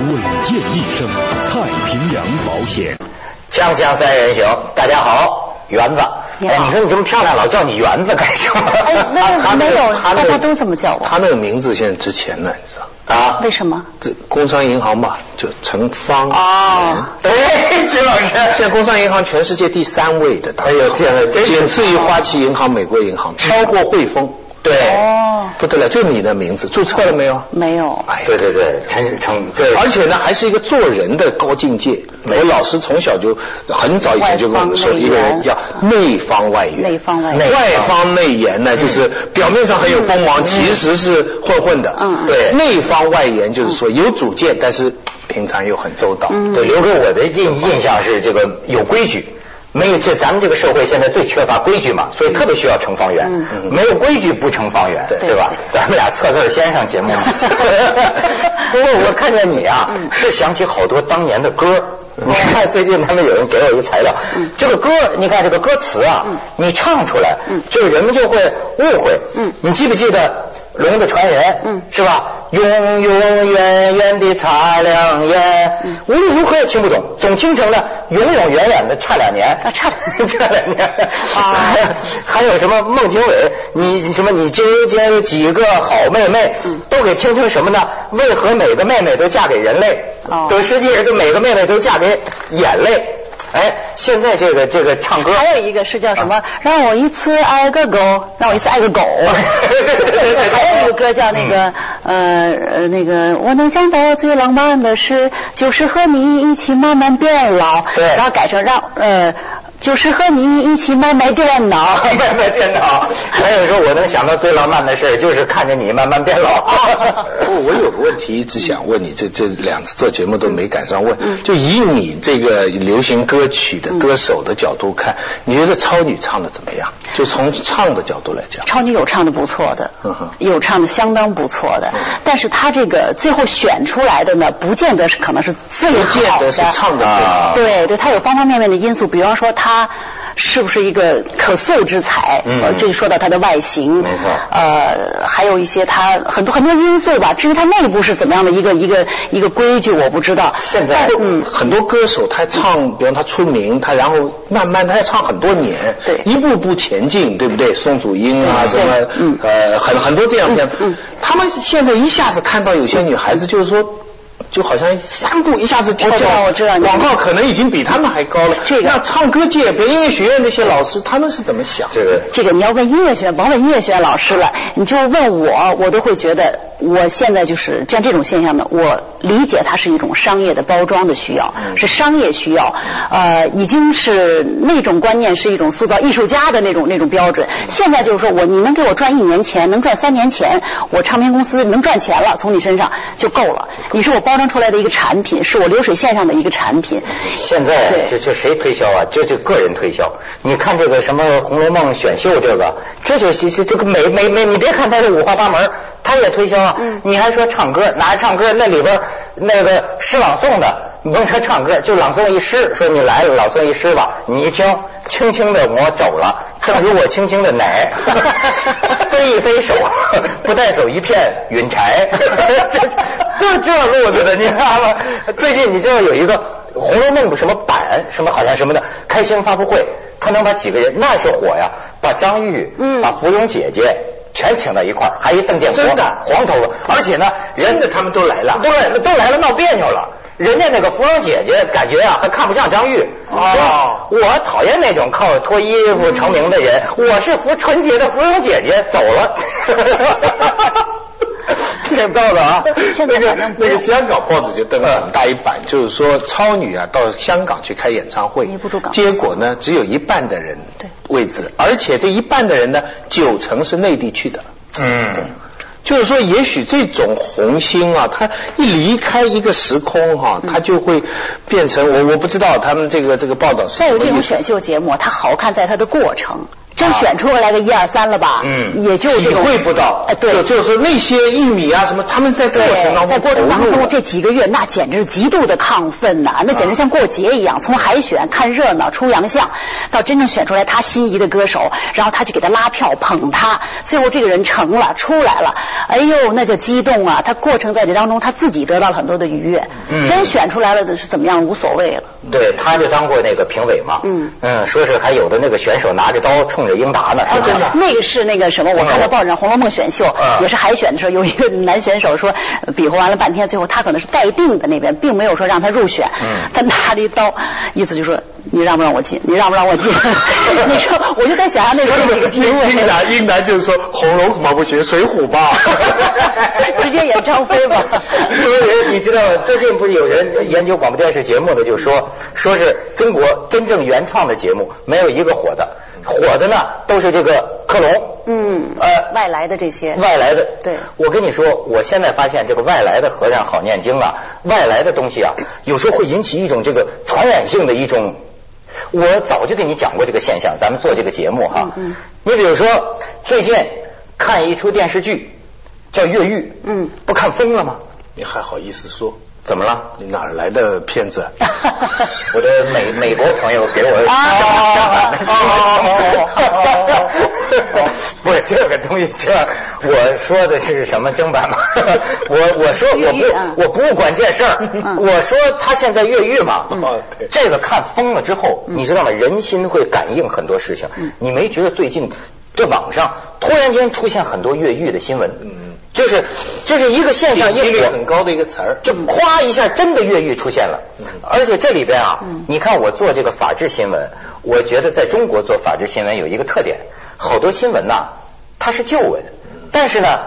稳健一生。太平洋保险。锵锵三人行，大家好，园子。哎，你说你这么漂亮，老叫你园子干什么？哎，那没有，大家都这么叫我。他那个名字现在值钱呢，你知道？啊？为什么？这工商银行吧，就成方。啊。哎，徐老师，现在工商银行全世界第三位的。哎呦天呐，仅次于花旗银行、美国银行，超过汇丰。对。哦。不得了，就你的名字注册了没有？没有。哎，对对对，陈成对而且呢，还是一个做人的高境界。我老师从小就很早以前就跟我们说，一个人叫内方外圆。内方外圆。外方内圆呢，就是表面上很有锋芒，其实是混混的。嗯对。内方外圆就是说有主见，但是平常又很周到。对，留给我的印印象是这个有规矩。没有，这咱们这个社会现在最缺乏规矩嘛，所以特别需要成方圆。没有规矩不成方圆，对吧？咱们俩测字先上节目。不过我看见你啊，是想起好多当年的歌。你看最近他们有人给我一材料，这个歌，你看这个歌词啊，你唱出来，就人们就会误会。你记不记得《龙的传人》？嗯是吧？永永远远的擦亮眼，无论如何也听不懂，总听成了永永远远的差两年，差 差两年。啊，还有什么孟庭苇？你什么？你究竟有几个好妹妹？都给听成什么呢？为何每个妹妹都嫁给人类？都实际上，每个妹妹都嫁给眼泪。哎，现在这个这个唱歌，还有一个是叫什么？让我一次爱个狗，让我一次爱个狗。还有一个歌叫那个呃呃那个，我能想到最浪漫的事，就是和你一起慢慢变老。对，然后改成让呃。就是和你一起卖卖电脑，卖卖电脑。还有说，我能想到最浪漫的事，就是看着你慢慢变老。我有个问题一直想问你，这这两次做节目都没赶上问。就以你这个流行歌曲的歌手的角度看，你觉得超女唱的怎么样？就从唱的角度来讲，超女有唱的不错的，有唱的相当不错的。但是她这个最后选出来的呢，不见得是可能是最好的。是唱的对对，它有方方面面的因素，比方说她。他是不是一个可塑之才？嗯，这就说到他的外形，没错。呃，还有一些他很多很多因素吧。至于他内部是怎么样的一个一个一个规矩，我不知道。现在，嗯，很多歌手他唱，比方他出名，他然后慢慢他要唱很多年，对，一步步前进，对不对？宋祖英啊，什么，呃，很很多这样的。嗯，他们现在一下子看到有些女孩子，就是说。就好像三步一下子跳到广告，可能已经比他们还高了。这个那唱歌界，别音乐学院那些老师，他们是怎么想？这个这个你要问音乐学院，甭问音乐学院老师了，你就问我，我都会觉得，我现在就是像这种现象呢，我理解它是一种商业的包装的需要，是商业需要，呃，已经是那种观念是一种塑造艺术家的那种那种标准。现在就是说我你能给我赚一年钱，能赚三年钱，我唱片公司能赚钱了，从你身上就够了。你是我包。装出来的一个产品，是我流水线上的一个产品。现在这这谁推销啊？这就个人推销。你看这个什么《红楼梦》选秀，这个这就这这个美美美，你别看它是五花八门，它也推销啊。你还说唱歌，拿着唱歌那里边那个诗朗诵的。你甭说唱歌，就朗诵一诗，说你来了，朗诵一诗吧。你一听，轻轻的我走了，正如我轻轻的奶，飞一飞手，不带走一片云柴。这就这路子的，你知道吗？最近你知道有一个《红楼梦》什么版，什么好像什么的开新闻发布会，他能把几个人那是火呀，把张玉，嗯，把芙蓉姐姐全请到一块儿，还一邓建国，真的黄头发，而且呢，人的他们都来了，对，都来了，闹别扭了。人家那个芙蓉姐姐感觉啊，还看不上张玉。哦，我讨厌那种靠脱衣服成名的人。我是服纯洁的芙蓉姐姐，走了。这报了啊，那个那个香港报纸就登了很大一版，就是说超女啊到香港去开演唱会，结果呢只有一半的人位置，而且这一半的人呢九成是内地去的。嗯。就是说，也许这种红星啊，它一离开一个时空哈，它就会变成我我不知道他们这个这个报道是。再有这种选秀节目，它好看在它的过程。真选出来个一二三了吧？嗯也就体会不到，哎，对就。就是说那些玉米啊什么，他们在过程当，中在过程当中这几个月，那简直是极度的亢奋呐、那简直像过节一样。从海选看热闹出洋相，到真正选出来他心仪的歌手，然后他去给他拉票捧他，最后这个人成了出来了，哎呦，那叫激动啊！他过程在这当中，他自己得到了很多的愉悦。嗯真选出来了的是怎么样无所谓了。对，他就当过那个评委嘛。嗯嗯，说是还有的那个选手拿着刀冲着英达呢，是吧？真的，那个是那个什么，我看到报纸上《红楼梦》选秀嗯也是海选的时候，有一个男选手说，呃 比划完了半天，最后他可能是待定的那边，并没有说让他入选。嗯他拿了一刀，意思就说你让不让我进？你让不让我进？你说，我就在想象那时候那个评委，英男英男就是说红楼恐怕不行，水浒吧。直接演张飞吧。因为你知道，最近不是有人研究广播电视节目的，就说说是中国真正原创的节目没有一个火的，火的呢都是这个克隆，嗯，呃，外来的这些，外来的。对我跟你说，我现在发现这个外来的和尚好念经啊，外来的东西啊，有时候会引起一种这个传染性的一种。我早就跟你讲过这个现象，咱们做这个节目哈。嗯嗯你比如说，最近看一出电视剧叫《越狱》，嗯，不看疯了吗？你还好意思说？怎么了？你哪儿来的骗子？我的美美国朋友给我 哦不是这个东西，这我说的是什么正版吗？我我说我不我不管这事儿嗯，我说他现在越狱嘛这个看疯了之后，你知道吗？人心会感应很多事情嗯，你没觉得最近这网上突然间出现很多越狱的新闻？嗯就是这是一个现象，点击率很高的一个词儿。就咵一下，真的越狱出现了。而且这里边啊，你看我做这个法制新闻，我觉得在中国做法制新闻有一个特点，好多新闻呐，它是旧闻，但是呢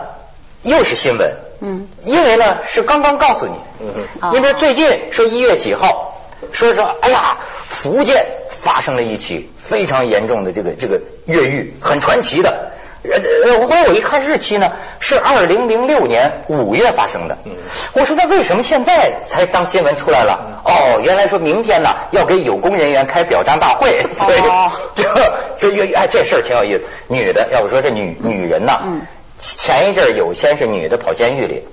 又是新闻。嗯，因为呢是刚刚告诉你，嗯你比如最近说一月几号，说说哎呀，福建发生了一起非常严重的这个这个越狱，很传奇的。呃，呃后来我一看日期呢，是二零零六年五月发生的。嗯我说那为什么现在才当新闻出来了？哦，原来说明天呢要给有功人员开表彰大会，所以哦这这越哎这事儿挺有意思。女的，要不说这女女人呐，嗯前一阵儿有先是女的跑监狱里，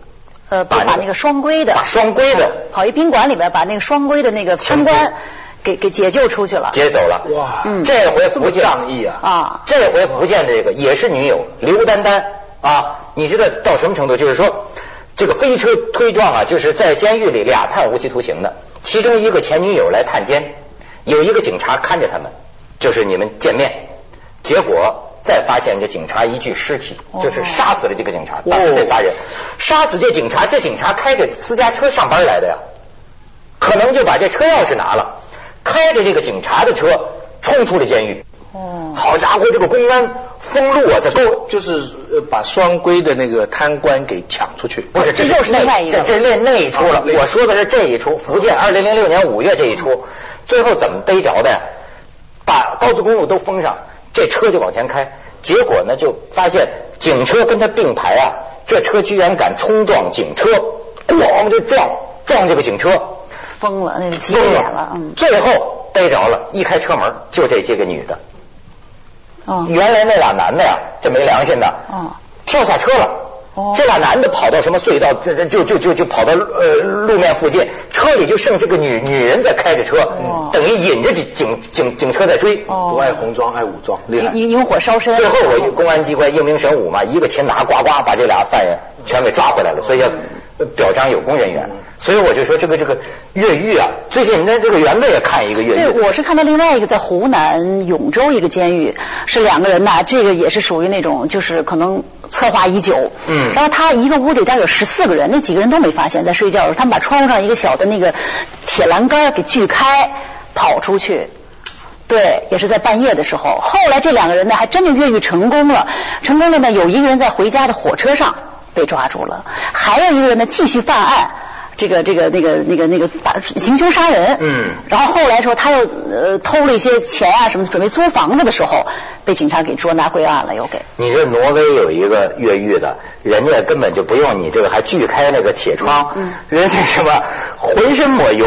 呃，把把把那个双规的，把双规的跑一宾馆里边把那个双规的那个参观给给解救出去了。解走了。哇嗯这回福建仗义啊！啊，这回福建这个也是女友刘丹丹啊，你知道到什么程度？就是说，这个飞车推撞啊，就是在监狱里俩判无期徒刑的，其中一个前女友来探监，有一个警察看着他们，就是你们见面，结果。再发现这警察一具尸体，哦就是杀死了这个警察，打死这仨人，杀死这警察，这警察开着私家车上班来的呀，可能就把这车钥匙拿了，开着这个警察的车冲出了监狱。哦，好家伙，这个公安封路啊，在都就是呃把双规的那个贪官给抢出去。不是，这这又是另外一个这这那那一出了。我说的是这一出，福建二零零六年五月这一出，最后怎么逮着的？呀？把高速公路都封上，这车就往前开，结果呢就发现警车跟他并排啊，这车居然敢冲撞警车，咣就撞撞这个警车，疯了，那个急疯眼了，嗯，最后逮着了，一开车门就这这个女的，哦，原来那俩男的呀，这没良心的，哦，跳下车了。哦这俩男的跑到什么隧道，就就就就跑到呃路面附近，车里就剩这个女女人在开着车，哦等于引着警警警警车在追。哦，不爱红装爱武装，厉害。引引火烧身。最后我公安机关英明神武嘛，一个擒拿，呱呱把这俩犯人全给抓回来了，所以要表彰有功人员。所以我就说这个这个越狱啊，最近那这个袁卫也看一个越狱对，我是看到另外一个在湖南永州一个监狱，是两个人呐，这个也是属于那种就是可能策划已久，嗯然后他一个屋里大概有十四个人，那几个人都没发现，在睡觉的时候，他们把窗户上一个小的那个铁栏杆给锯开，跑出去。对，也是在半夜的时候。后来这两个人呢，还真就越狱成功了。成功了呢，有一个人在回家的火车上被抓住了，还有一个人呢继续犯案。这个这个那个那个那个把行凶杀人，嗯然后后来说他又呃偷了一些钱啊什么的，准备租房子的时候被警察给捉拿归案了，又给。你这挪威有一个越狱的，人家根本就不用你这个还锯开那个铁窗，人家什么浑身抹油，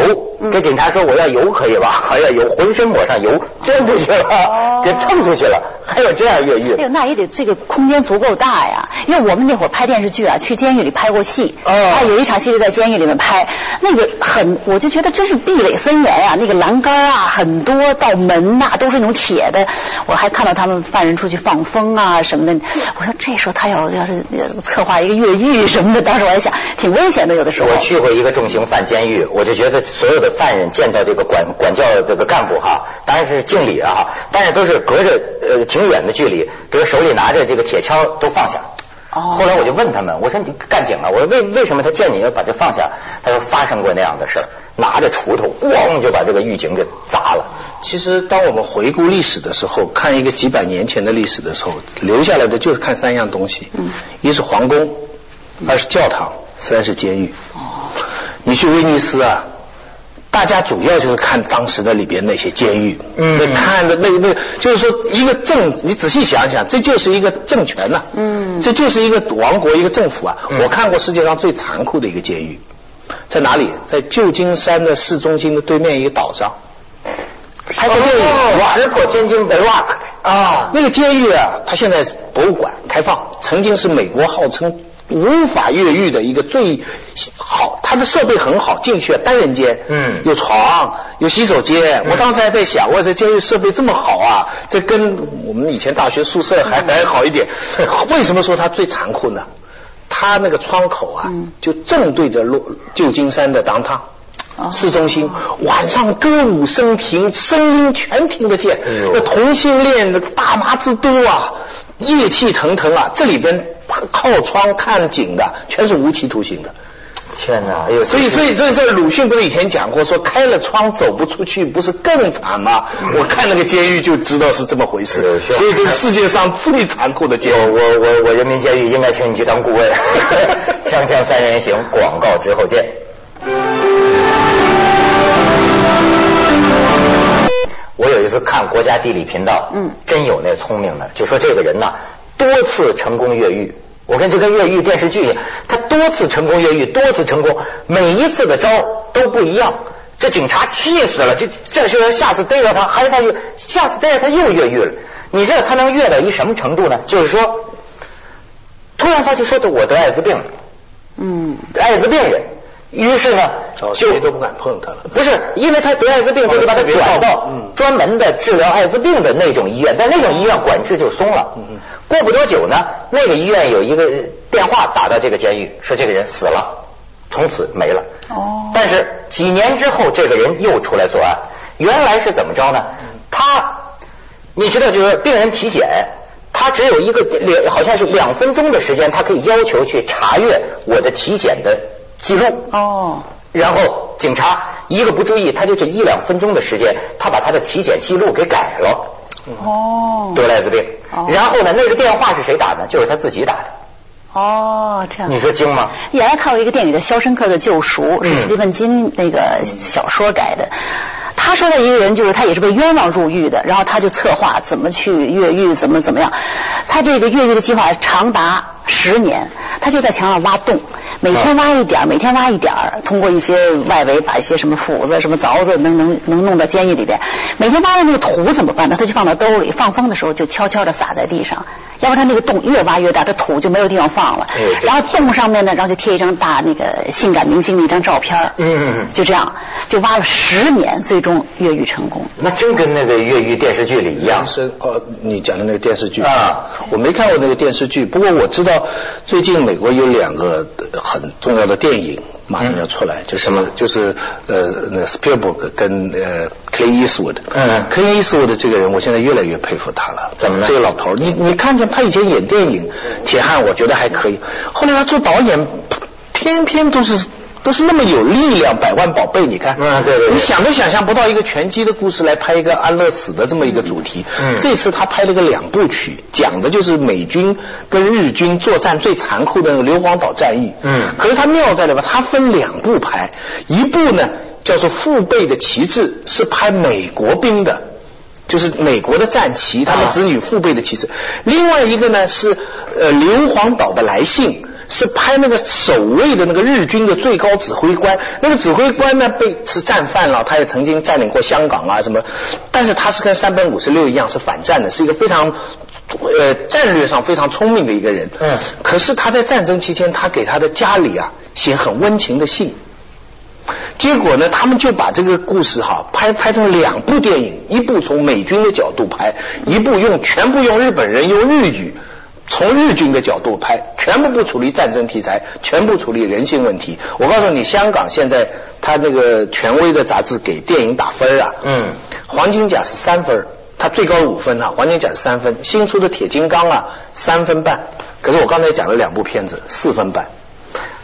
给警察说我要油可以吧？还要油，浑身抹上油，扔出去了，给蹭出去了，还有这样越狱？哎呦，那也得这个空间足够大呀，因为我们那会儿拍电视剧啊，去监狱里拍过戏，啊，有一场戏是在监狱里面拍，那个很，我就觉得真是壁垒森严啊，那个栏杆啊，很多道门呐，都是那种铁的，我还看到他们犯人出去放风啊什么的，我说这时候他要要是策划一个越狱什么的，当时我还想挺危险的，有的时候。我去过一个重刑犯监狱，我就觉得所有的犯人见到这个管管教这个干部哈，当然是敬礼啊哈，但是都是隔着呃挺远的距离，比如手里拿着这个铁锹都放下。后来我就问他们，我说你干警啊？我说为为什么他见你要把这放下？他说发生过那样的事儿，拿着锄头咣就把这个狱警给砸了。其实当我们回顾历史的时候，看一个几百年前的历史的时候，留下来的就是看三样东西，一是皇宫，二是教堂，三是监狱。你去威尼斯啊？大家主要就是看当时的里边那些监狱，嗯，看的那那，就是说一个政，你仔细想想，这就是一个政权呐，嗯，这就是一个王国，一个政府啊。我看过世界上最残酷的一个监狱，在哪里？在旧金山的市中心的对面一个岛上，拍过电影《石破天惊》的 Rock 啊，那个监狱啊，它现在博物馆开放，曾经是美国号称。无法越狱的一个最好，它的设备很好，进去单人间，嗯，有床，有洗手间。我当时还在想，我这监狱设备这么好啊，这跟我们以前大学宿舍还还好一点。为什么说它最残酷呢？它那个窗口啊，就正对着洛旧金山的当趟市中心，晚上歌舞升平，声音全听得见。那同性恋的大麻之都啊，热气腾腾啊，这里边。靠窗看景的全是无期徒刑的，天哪！所以所以所以说鲁迅不是以前讲过说开了窗走不出去不是更惨吗？我看那个监狱就知道是这么回事。所以这是世界上最残酷的监狱。我我我人民监狱应该请你去当顾问。锵锵三人行，广告之后见。我有一次看国家地理频道，嗯，真有那聪明的，就说这个人呢。多次成功越狱，我看这跟越狱电视剧一样，他多次成功越狱，多次成功，每一次的招都不一样。这警察气死了，这这是下次逮着他，还是他又下次逮着他又越狱了？你知道他能越到一什么程度呢？就是说，突然发现说的我得艾滋病了，嗯，艾滋病人。于是呢，就谁都不敢碰他了。不是，因为他得艾滋病，就得把他转到专门的治疗艾滋病的那种医院，但那种医院管制就松了。过不多久呢，那个医院有一个电话打到这个监狱，说这个人死了，从此没了。哦。但是几年之后，这个人又出来作案。原来是怎么着呢？他，你知道，就是病人体检，他只有一个两，好像是两分钟的时间，他可以要求去查阅我的体检的。记录哦，然后警察一个不注意，他就这一两分钟的时间，他把他的体检记录给改了哦，得了艾滋病。然后呢，那个电话是谁打的？就是他自己打的。哦，这样。你说精吗？原来看过一个电影叫《肖申克的救赎》，是斯蒂芬金那个小说改的。他说的一个人就是他也是被冤枉入狱的，然后他就策划怎么去越狱，怎么怎么样。他这个越狱的计划长达十年，他就在墙上挖洞。每天挖一点，每天挖一点，通过一些外围把一些什么斧子、什么凿子能能能弄到监狱里边。每天挖的那个土怎么办呢？他就放到兜里，放风的时候就悄悄的撒在地上。要不然那个洞越挖越大，他土就没有地方放了。然后洞上面呢，然后就贴一张大那个性感明星的一张照片。嗯，就这样，就挖了十年，最终越狱成功。那真跟那个越狱电视剧里一样。是哦，你讲的那个电视剧啊，我没看过那个电视剧，不过我知道最近美国有两个。很重要的电影马上要出来，就什么就是呃，那 Spielberg 跟呃 Clint Eastwood，嗯，Clint Eastwood 这个人，我现在越来越佩服他了。怎么了？这个老头，你你看见他以前演电影《铁汉》，我觉得还可以，后来他做导演，偏偏都是。都是那么有力量，百万宝贝，你看，嗯，对对，你想都想象不到一个拳击的故事来拍一个安乐死的这么一个主题。嗯，这次他拍了个两部曲，讲的就是美军跟日军作战最残酷的那个硫磺岛战役。嗯，可是他妙在里边？他分两部拍，一部呢叫做《父辈的旗帜》，是拍美国兵的。就是美国的战旗，他们子女父辈的旗帜。另外一个呢是呃硫磺岛的来信。是拍那个守卫的那个日军的最高指挥官，那个指挥官呢被是战犯了，他也曾经占领过香港啊什么，但是他是跟山本五十六一样是反战的，是一个非常呃战略上非常聪明的一个人。嗯。可是他在战争期间，他给他的家里啊写很温情的信，结果呢，他们就把这个故事哈拍拍成两部电影，一部从美军的角度拍，一部用全部用日本人用日语。从日军的角度拍，全部不处理战争题材，全部处理人性问题。我告诉你，香港现在他那个权威的杂志给电影打分啊，嗯，黄金甲是三分，他最高五分啊，黄金甲是三分。新出的铁金刚啊，三分半。可是我刚才讲了两部片子，四分半。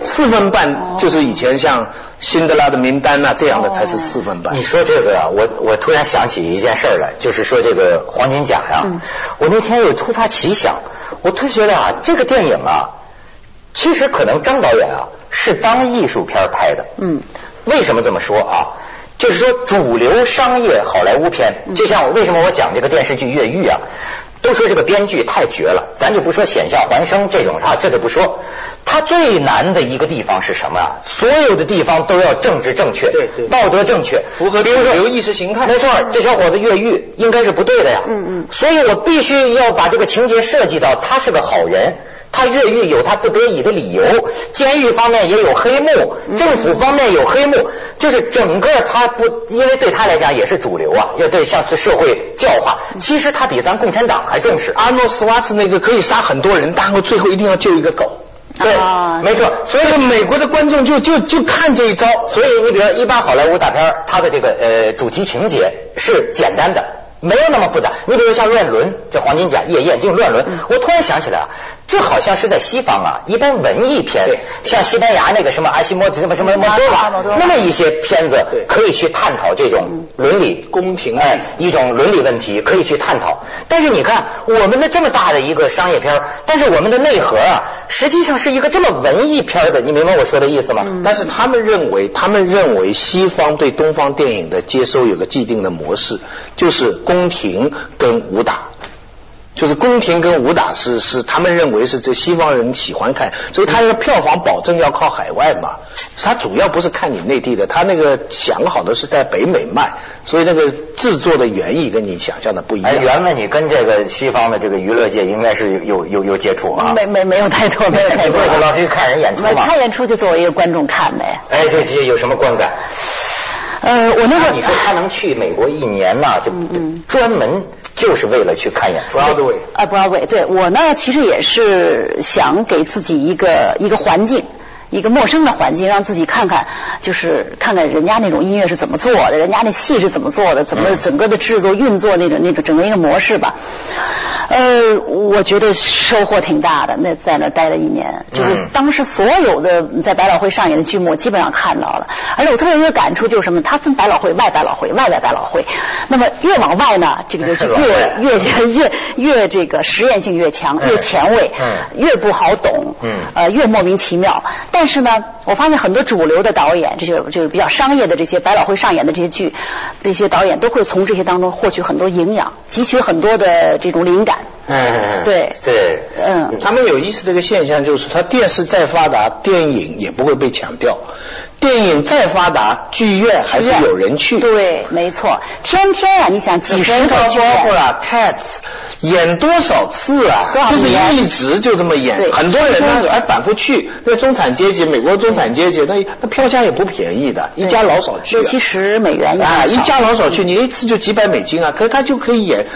四分半就是以前像辛德拉的名单呐这样的才是四分半。你说这个啊，我我突然想起一件事来，就是说这个黄金甲呀，我那天又突发奇想，我突觉得啊，这个电影啊，其实可能张导演啊是当艺术片拍的。嗯。为什么这么说啊？就是说主流商业好莱坞片，就像为什么我讲这个电视剧《越狱》啊。都说这个编剧太绝了，咱就不说险象环生这种啊，这就不说。他最难的一个地方是什么啊？所有的地方都要政治正确，对对，道德正确，符合比如说意识形态。没错，这小伙子越狱应该是不对的呀。嗯嗯。所以我必须要把这个情节设计到他是个好人。他越狱有他不得已的理由，监狱方面也有黑幕，政府方面有黑幕，就是整个他不，因为对他来讲也是主流啊，要对向这社会教化。其实他比咱共产党还重视。阿诺斯瓦茨那个可以杀很多人，但后最后一定要救一个狗。对，没错。所以美国的观众就就就看这一招。所以你比如一般好莱坞大片，它的这个呃主题情节是简单的。没有那么复杂，你比如像乱伦，这黄金甲夜宴就乱伦。我突然想起来啊，这好像是在西方啊，一般文艺片，像西班牙那个什么阿西莫什么什么莫多瓦，那么一些片子可以去探讨这种伦理宫廷哎一种伦理问题可以去探讨。但是你看我们的这么大的一个商业片，但是我们的内核啊，实际上是一个这么文艺片的，你明白我说的意思吗？但是他们认为，他们认为西方对东方电影的接收有个既定的模式，就是。宫廷跟武打，就是宫廷跟武打是是他们认为是这西方人喜欢看，所以他的票房保证要靠海外嘛。他主要不是看你内地的，他那个想好的是在北美卖，所以那个制作的原意跟你想象的不一样。哎原来你跟这个西方的这个娱乐界应该是有有有接触啊？没没没有太多，没有太多。老去看人演出嘛？看演出就作为一个观众看呗。哎，对，这有什么观感？呃，我那个你说他能去美国一年呐，就专门就是为了去看演出。Broadway 啊，Broadway，对我呢，其实也是想给自己一个一个环境。一个陌生的环境，让自己看看，就是看看人家那种音乐是怎么做的，人家那戏是怎么做的，怎么整个的制作运作那种那种整个一个模式吧。呃，我觉得收获挺大的。那在那待了一年，就是当时所有的在百老汇上演的剧目，基本上看到了。而且我特别有个感触就是什么？它分百老汇、外百老汇、外外百老汇。那么越往外呢，这个就 越越越越这个实验性越强，越前卫，越不好懂，呃，越莫名其妙。但是呢，我发现很多主流的导演，这些就是比较商业的这些百老汇上演的这些剧，这些导演都会从这些当中获取很多营养，汲取很多的这种灵感。嗯，对。对，嗯，他们有意思的一个现象就是，他电视再发达，电影也不会被抢掉。电影再发达，剧院还是有人去。对，没错，天天啊，你想几十个剧院。啊，Cats 演多少次啊？就是一直就这么演，很多人呢还反复去。那中产阶级，美国中产阶级，那那票价也不便宜的，一家老少去六七十美元啊，一家老少去，你一次就几百美金啊，可是他就可以演。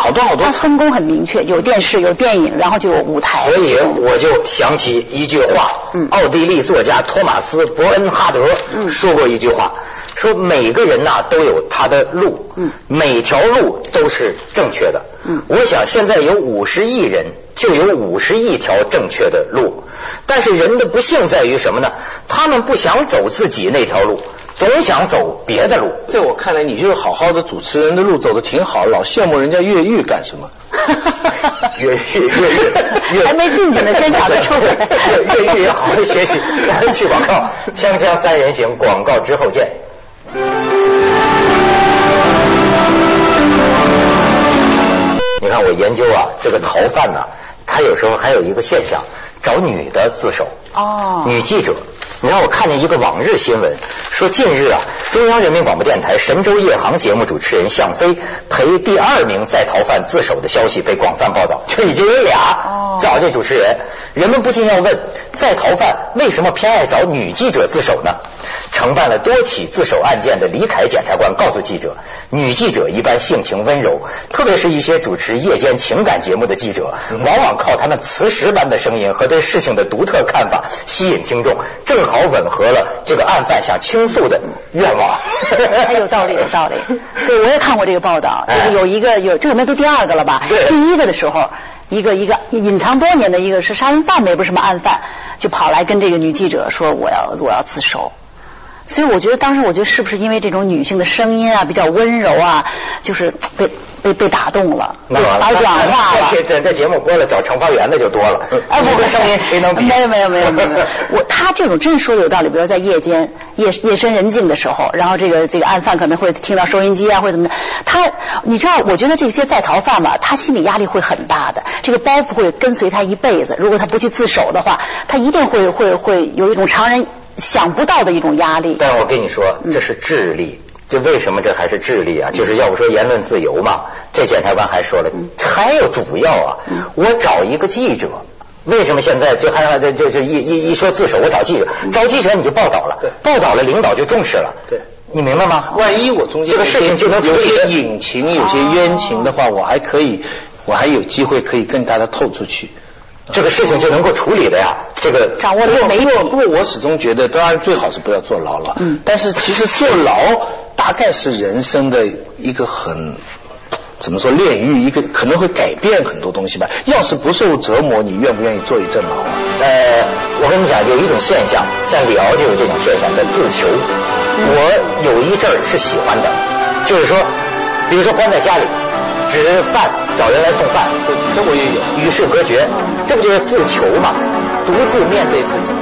好多好多，他分工很明确，有电视，有电影，然后就有舞台。所以我就想起一句话，奥地利作家托马斯·伯恩哈德说过一句话，说每个人呐都有他的路，每条路都是正确的。我想现在有五十亿人，就有五十亿条正确的路，但是人的不幸在于什么呢？他们不想走自己那条路。总想走别的路，在我看来，你就是好好的主持人的路走的挺好，老羡慕人家越狱干什么？越狱越狱，还没进去呢，先查个车。越狱也好好学习。去广告，锵锵三人行，广告之后见。你看我研究啊，这个逃犯呢，他有时候还有一个现象，找女的自首。哦，女记者。你让我看见一个往日新闻，说近日啊，中央人民广播电台神州夜航节目主持人向飞陪第二名在逃犯自首的消息被广泛报道，就已经有俩找这主持人。人们不禁要问，在逃犯为什么偏爱找女记者自首呢？承办了多起自首案件的李凯检察官告诉记者，女记者一般性情温柔，特别是一些主持夜间情感节目的记者，往往靠他们磁石般的声音和对事情的独特看法吸引听众。正好吻合了这个案犯想倾诉的愿望，哎有道理，有道理。对，我也看过这个报道，就是有一个有这个，那都第二个了吧？第一个的时候，一个一个隐藏多年的一个是杀人犯，也不是什么案犯，就跑来跟这个女记者说我要我要自首。所以我觉得当时我觉得是不是因为这种女性的声音啊比较温柔啊，就是被。被被打动了，把软化了。这这 节目播了，找惩罚员的就多了。哎，不，声音谁能比？没有没有没有没有。我他这种真说的有道理，比如在夜间夜夜深人静的时候，然后这个这个案犯可能会听到收音机啊，或者怎么的。他你知道，我觉得这些在逃犯吧，他心理压力会很大的，这个包袱会跟随他一辈子。如果他不去自首的话，他一定会会会有一种常人想不到的一种压力。但我跟你说，这是智力。这为什么这还是智力啊？就是要不说言论自由嘛。这检察官还说了，还有主要啊，我找一个记者，为什么现在就还这这这一一一说自首，我找记者，找记者你就报道了，报道了领导就重视了，对，你明白吗？万一我中间这个事情就能有些隐情、有些冤情的话，我还可以，我还有机会可以更大的透出去，这个事情就能够处理的呀。这个掌握的没有，不过我始终觉得，当然最好是不要坐牢了，嗯，但是其实坐牢。大概是人生的一个很怎么说炼狱，一个可能会改变很多东西吧。要是不受折磨，你愿不愿意坐一阵牢？呃，我跟你讲，有一种现象，像李敖就有这种现象，叫自囚。我有一阵儿是喜欢的，就是说，比如说关在家里，指饭找人来送饭，中国也有，与世隔绝，这不就是自求吗？独自面对自己。